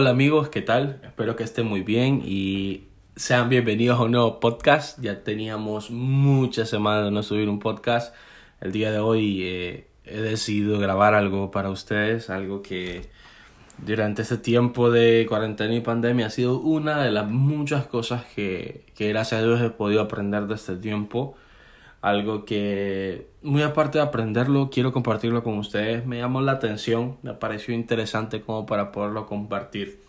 Hola amigos, ¿qué tal? Espero que estén muy bien y sean bienvenidos a un nuevo podcast. Ya teníamos muchas semanas de no subir un podcast. El día de hoy eh, he decidido grabar algo para ustedes, algo que durante este tiempo de cuarentena y pandemia ha sido una de las muchas cosas que, que gracias a Dios he podido aprender de este tiempo algo que muy aparte de aprenderlo, quiero compartirlo con ustedes. Me llamó la atención, me pareció interesante como para poderlo compartir.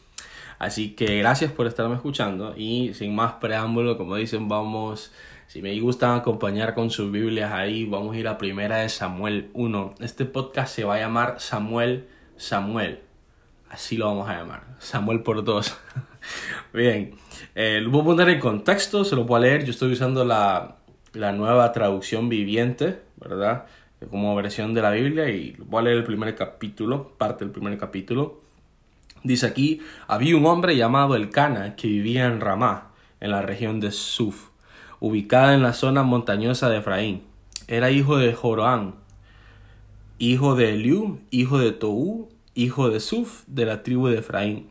Así que gracias por estarme escuchando y sin más preámbulo, como dicen, vamos, si me gustan acompañar con sus Biblias ahí, vamos a ir a primera de Samuel 1. Este podcast se va a llamar Samuel Samuel. Así lo vamos a llamar. Samuel por dos. Bien, eh, lo voy a poner en contexto, se lo puedo leer. Yo estoy usando la, la nueva traducción viviente, ¿verdad? Como versión de la Biblia y voy a leer el primer capítulo, parte del primer capítulo. Dice aquí, había un hombre llamado Elcana que vivía en Ramá, en la región de Suf, ubicada en la zona montañosa de Efraín. Era hijo de Joroán, hijo de Eliú, hijo de Tou, hijo de Suf, de la tribu de Efraín.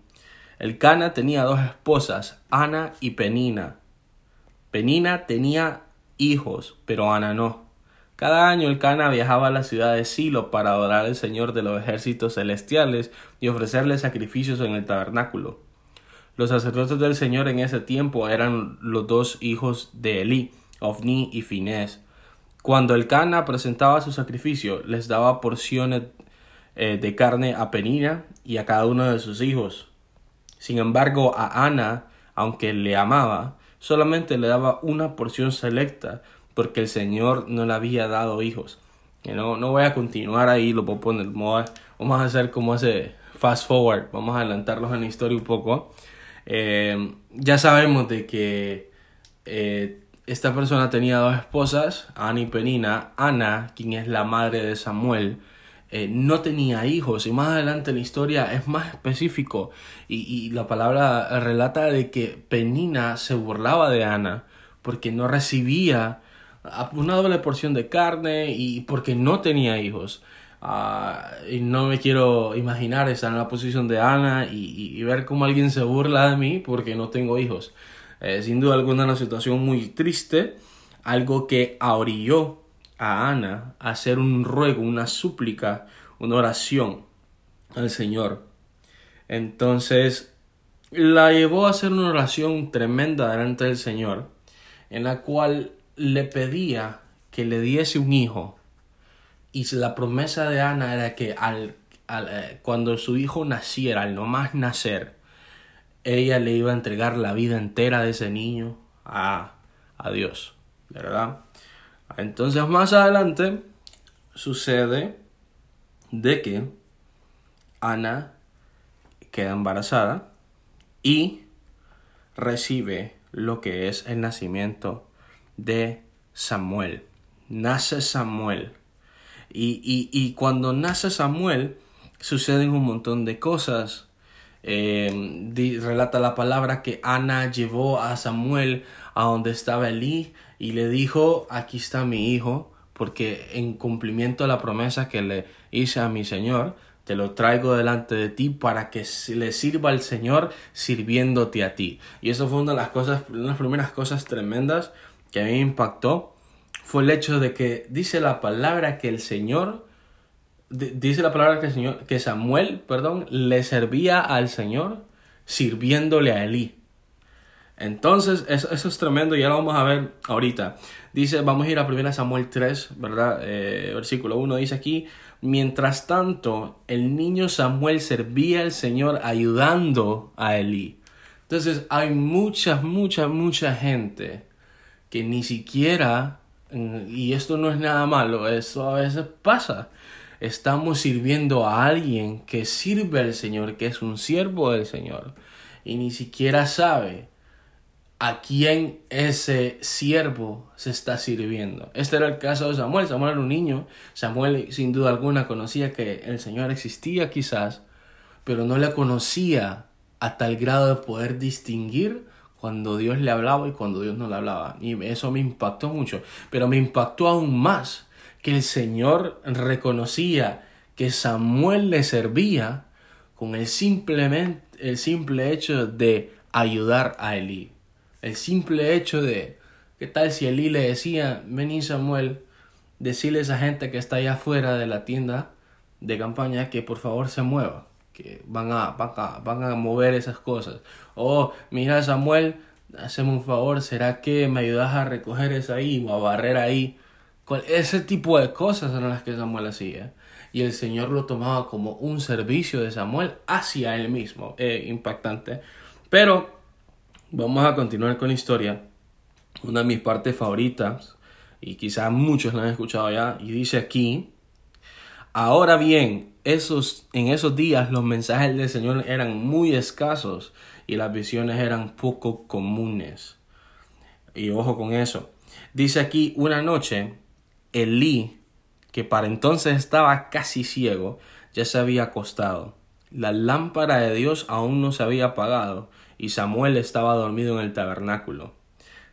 Elcana tenía dos esposas, Ana y Penina. Penina tenía hijos, pero Ana no. Cada año el Cana viajaba a la ciudad de Silo para adorar al Señor de los ejércitos celestiales y ofrecerle sacrificios en el tabernáculo. Los sacerdotes del Señor en ese tiempo eran los dos hijos de Elí, Ofni y Finés. Cuando el Cana presentaba su sacrificio, les daba porciones eh, de carne a Penina y a cada uno de sus hijos. Sin embargo, a Ana, aunque le amaba, solamente le daba una porción selecta porque el Señor no le había dado hijos. no, no voy a continuar ahí, lo puedo poner, vamos a hacer como ese fast forward, vamos a adelantarlos en la historia un poco. Eh, ya sabemos de que eh, esta persona tenía dos esposas, Ana y Penina. Ana, quien es la madre de Samuel, eh, no tenía hijos y más adelante en la historia es más específico y, la palabra relata de que Penina se burlaba de Ana porque no recibía una doble porción de carne y porque no tenía hijos. Ah, y no me quiero imaginar estar en la posición de Ana y, ver cómo alguien se burla de mí porque no tengo hijos. Eh, sin duda alguna una situación muy triste, algo que ahorilló a Ana hacer un ruego, una súplica, una oración al Señor. Entonces la llevó a hacer una oración tremenda delante del Señor, en la cual le pedía que le diese un hijo. Y la promesa de Ana era que al, eh, cuando su hijo naciera, al no más nacer, ella le iba a entregar la vida entera de ese niño a, a Dios, ¿verdad? Entonces más adelante sucede de que Ana queda embarazada y recibe lo que es el nacimiento de Samuel. Nace Samuel. Y, y, y cuando nace Samuel suceden un montón de cosas. Eh, relata la palabra que Ana llevó a Samuel a donde estaba Elí y le dijo, aquí está mi hijo, porque en cumplimiento de la promesa que le hice a mi Señor, te lo traigo delante de ti para que le sirva al Señor sirviéndote a ti. Y eso fue una de las cosas, una las primeras cosas tremendas que a mí me impactó, fue el hecho de que dice la palabra que el Señor, dice la palabra que, Señor, que Samuel, perdón, le servía al Señor sirviéndole a Elí. Entonces, eso, es tremendo, ya lo vamos a ver ahorita. Dice, vamos a ir a 1 Samuel 3, ¿verdad? Eh, versículo 1 dice aquí, mientras tanto, el niño Samuel servía al Señor ayudando a Elí. Entonces, hay mucha, mucha, mucha gente que ni siquiera, y esto no es nada malo, eso a veces pasa. Estamos sirviendo a alguien que sirve al Señor, que es un siervo del Señor, y ni siquiera sabe a quién ese siervo se está sirviendo. Este era el caso de Samuel. Samuel era un niño. Samuel sin duda alguna conocía que el Señor existía quizás, pero no le conocía a tal grado de poder distinguir cuando Dios le hablaba y cuando Dios no le hablaba. Y eso me impactó mucho. Pero me impactó aún más que el Señor reconocía que Samuel le servía con el, simplemente, el simple hecho de ayudar a Elí. El simple hecho de, ¿qué tal si Elí le decía, vení Samuel, decirle a esa gente que está allá afuera de la tienda de campaña que por favor se mueva, que van a, van a, van a mover esas cosas. O, mira Samuel, haceme un favor, ¿será que me ayudas a recoger eso ahí o a barrer ahí? Ese tipo de cosas eran las que Samuel hacía. Y el Señor lo tomaba como un servicio de Samuel hacia él mismo. Eh, impactante. Pero vamos a continuar con la historia. Una de mis partes favoritas, y quizás muchos la han escuchado ya, y dice aquí, ahora bien, esos, en esos días los mensajes del Señor eran muy escasos y las visiones eran poco comunes. Y ojo con eso. Dice aquí, una noche, Elí, que para entonces estaba casi ciego, ya se había acostado. La lámpara de Dios aún no se había apagado y Samuel estaba dormido en el tabernáculo,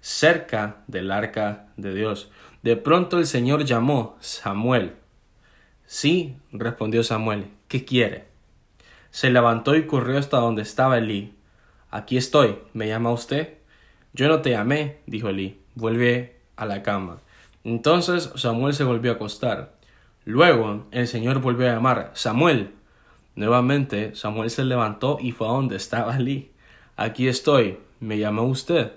cerca del arca de Dios. De pronto el Señor llamó Samuel. Sí, respondió Samuel, ¿qué quiere? Se levantó y corrió hasta donde estaba Elí. Aquí estoy, ¿me llama usted? Yo no te llamé, dijo Elí, vuelve a la cama. Entonces Samuel se volvió a acostar. Luego el Señor volvió a llamar Samuel. Nuevamente Samuel se levantó y fue a donde estaba Elí. Aquí estoy. ¿Me llamó usted?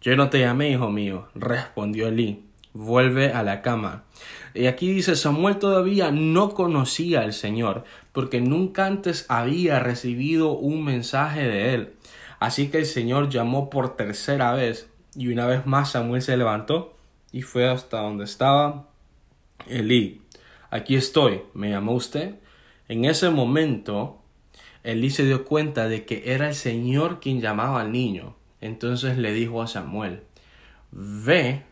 Yo no te llamé, hijo mío, respondió Elí. Vuelve a la cama. Y aquí dice, Samuel todavía no conocía al Señor, porque nunca antes había recibido un mensaje de él. Así que el Señor llamó por tercera vez, y una vez más Samuel se levantó y fue hasta donde estaba Elí. Aquí estoy, ¿me llamó usted? En ese momento Elí se dio cuenta de que era el Señor quien llamaba al niño. Entonces le dijo a Samuel, ve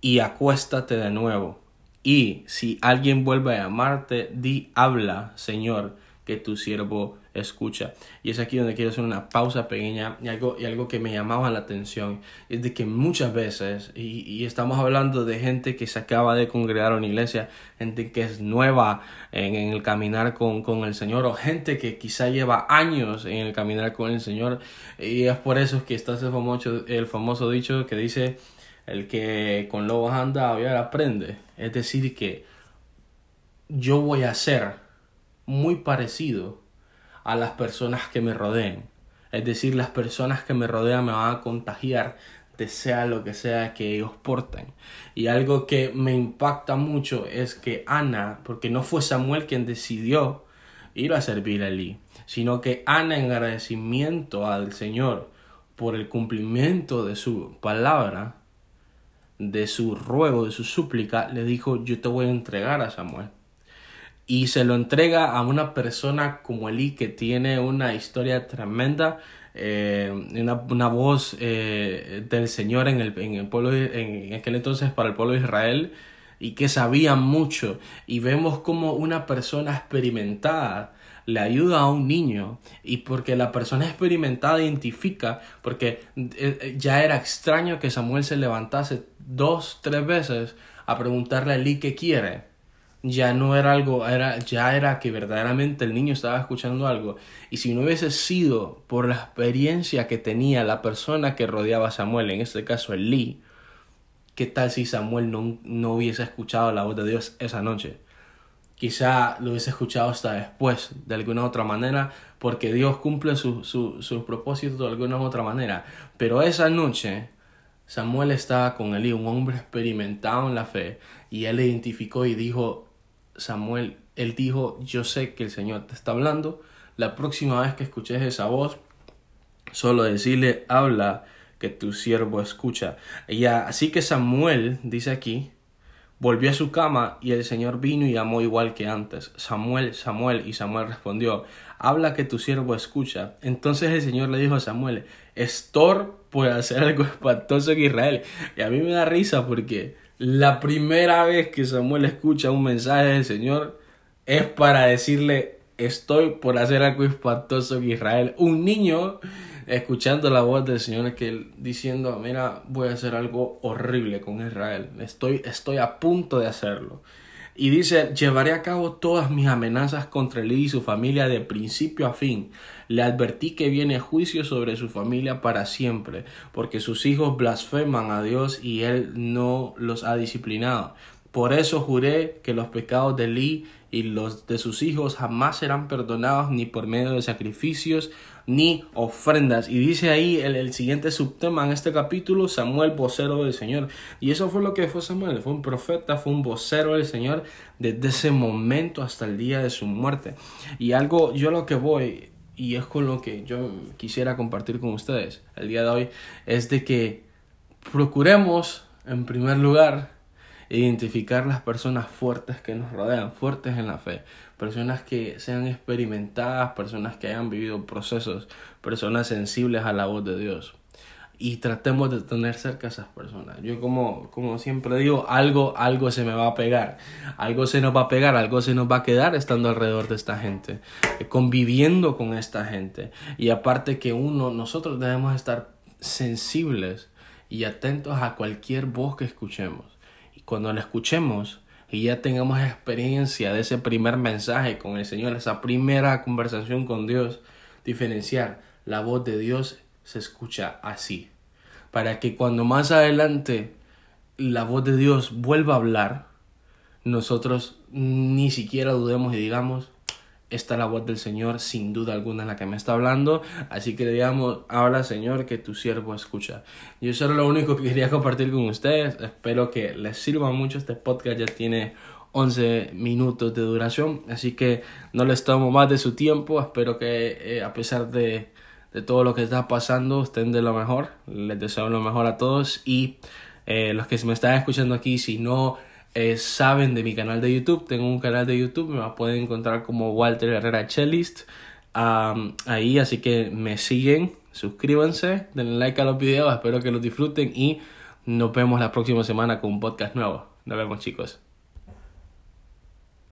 y acuéstate de nuevo. Y si alguien vuelve a llamarte, di, habla, Señor, que tu siervo escucha. Y es aquí donde quiero hacer una pausa pequeña y algo, y algo que me llamaba la atención es de que muchas veces, y, estamos hablando de gente que se acaba de congregar a una iglesia, gente que es nueva en, el caminar con, con, el Señor, o gente que quizá lleva años en el caminar con el Señor, y es por eso que está ese famoso, el famoso dicho que dice, el que con lobos anda, a aprende. Es decir, que yo voy a ser muy parecido a las personas que me rodeen. Es decir, las personas que me rodean me van a contagiar de sea lo que sea que ellos porten. Y algo que me impacta mucho es que Ana, porque no fue Samuel quien decidió ir a servir a Eli, sino que Ana en agradecimiento al Señor por el cumplimiento de su palabra, de su ruego, de su súplica, le dijo, yo te voy a entregar a Samuel y se lo entrega a una persona como Eli que tiene una historia tremenda, eh, una, voz eh, del Señor en el, en el pueblo, en aquel entonces para el pueblo de Israel y que sabía mucho. Y vemos como una persona experimentada le ayuda a un niño y porque la persona experimentada identifica porque eh, ya era extraño que Samuel se levantase dos, tres veces a preguntarle a Eli qué quiere ya no era algo, era, ya era que verdaderamente el niño estaba escuchando algo. Y si no hubiese sido por la experiencia que tenía la persona que rodeaba a Samuel, en este caso el Lee, ¿qué tal si Samuel no, no hubiese escuchado la voz de Dios esa noche? Quizá lo hubiese escuchado hasta después, de alguna otra manera, porque Dios cumple sus su, su propósitos de alguna otra manera. Pero esa noche Samuel estaba con Elí, un hombre experimentado en la fe, y él identificó y dijo, Samuel, él dijo, yo sé que el Señor te está hablando, la próxima vez que escuches esa voz, solo decirle, habla que tu siervo escucha. Y así que Samuel, dice aquí, volvió a su cama y el Señor vino y llamó igual que antes. Samuel, Samuel, y Samuel respondió, habla que tu siervo escucha. Entonces el Señor le dijo a Samuel, Estor puede hacer algo espantoso en Israel. Y a mí me da risa porque la primera vez que Samuel escucha un mensaje del Señor es para decirle, estoy por hacer algo espantoso en Israel. Un niño escuchando la voz del Señor que diciendo, mira, voy a hacer algo horrible con Israel. Estoy, estoy a punto de hacerlo. Y dice, llevaré a cabo todas mis amenazas contra él y su familia de principio a fin. Le advertí que viene juicio sobre su familia para siempre, porque sus hijos blasfeman a Dios y él no los ha disciplinado. Por eso juré que los pecados de Lee y los de sus hijos jamás serán perdonados ni por medio de sacrificios ni ofrendas. Y dice ahí el, el, siguiente subtema en este capítulo, Samuel, vocero del Señor. Y eso fue lo que fue Samuel, fue un profeta, fue un vocero del Señor desde ese momento hasta el día de su muerte. Y algo, yo lo que voy, y es con lo que yo quisiera compartir con ustedes el día de hoy, es de que procuremos, en primer lugar, identificar las personas fuertes que nos rodean, fuertes en la fe, personas que sean experimentadas, personas que hayan vivido procesos, personas sensibles a la voz de Dios. Y tratemos de tener cerca a esas personas. Yo como, como siempre digo, algo, algo se me va a pegar, algo se nos va a pegar, algo se nos va a quedar estando alrededor de esta gente, conviviendo con esta gente. Y aparte que uno, nosotros debemos estar sensibles y atentos a cualquier voz que escuchemos cuando la escuchemos y ya tengamos experiencia de ese primer mensaje con el Señor, esa primera conversación con Dios, diferenciar la voz de Dios se escucha así. Para que cuando más adelante la voz de Dios vuelva a hablar, nosotros ni siquiera dudemos y digamos, esta la voz del Señor, sin duda alguna, en la que me está hablando. Así que digamos, habla Señor, que tu siervo escucha. Yo eso era lo único que quería compartir con ustedes. Espero que les sirva mucho. Este podcast ya tiene 11 minutos de duración. Así que no les tomo más de su tiempo. Espero que eh, a pesar de, de, todo lo que está pasando, estén de lo mejor. Les deseo lo mejor a todos. Y eh, los que me están escuchando aquí, si no eh, saben de mi canal de YouTube. Tengo un canal de YouTube, me pueden encontrar como Walter Herrera Cellist. ahí, así que me siguen, suscríbanse, denle like a los videos, espero que los disfruten y nos vemos la próxima semana con un podcast nuevo. Nos vemos chicos.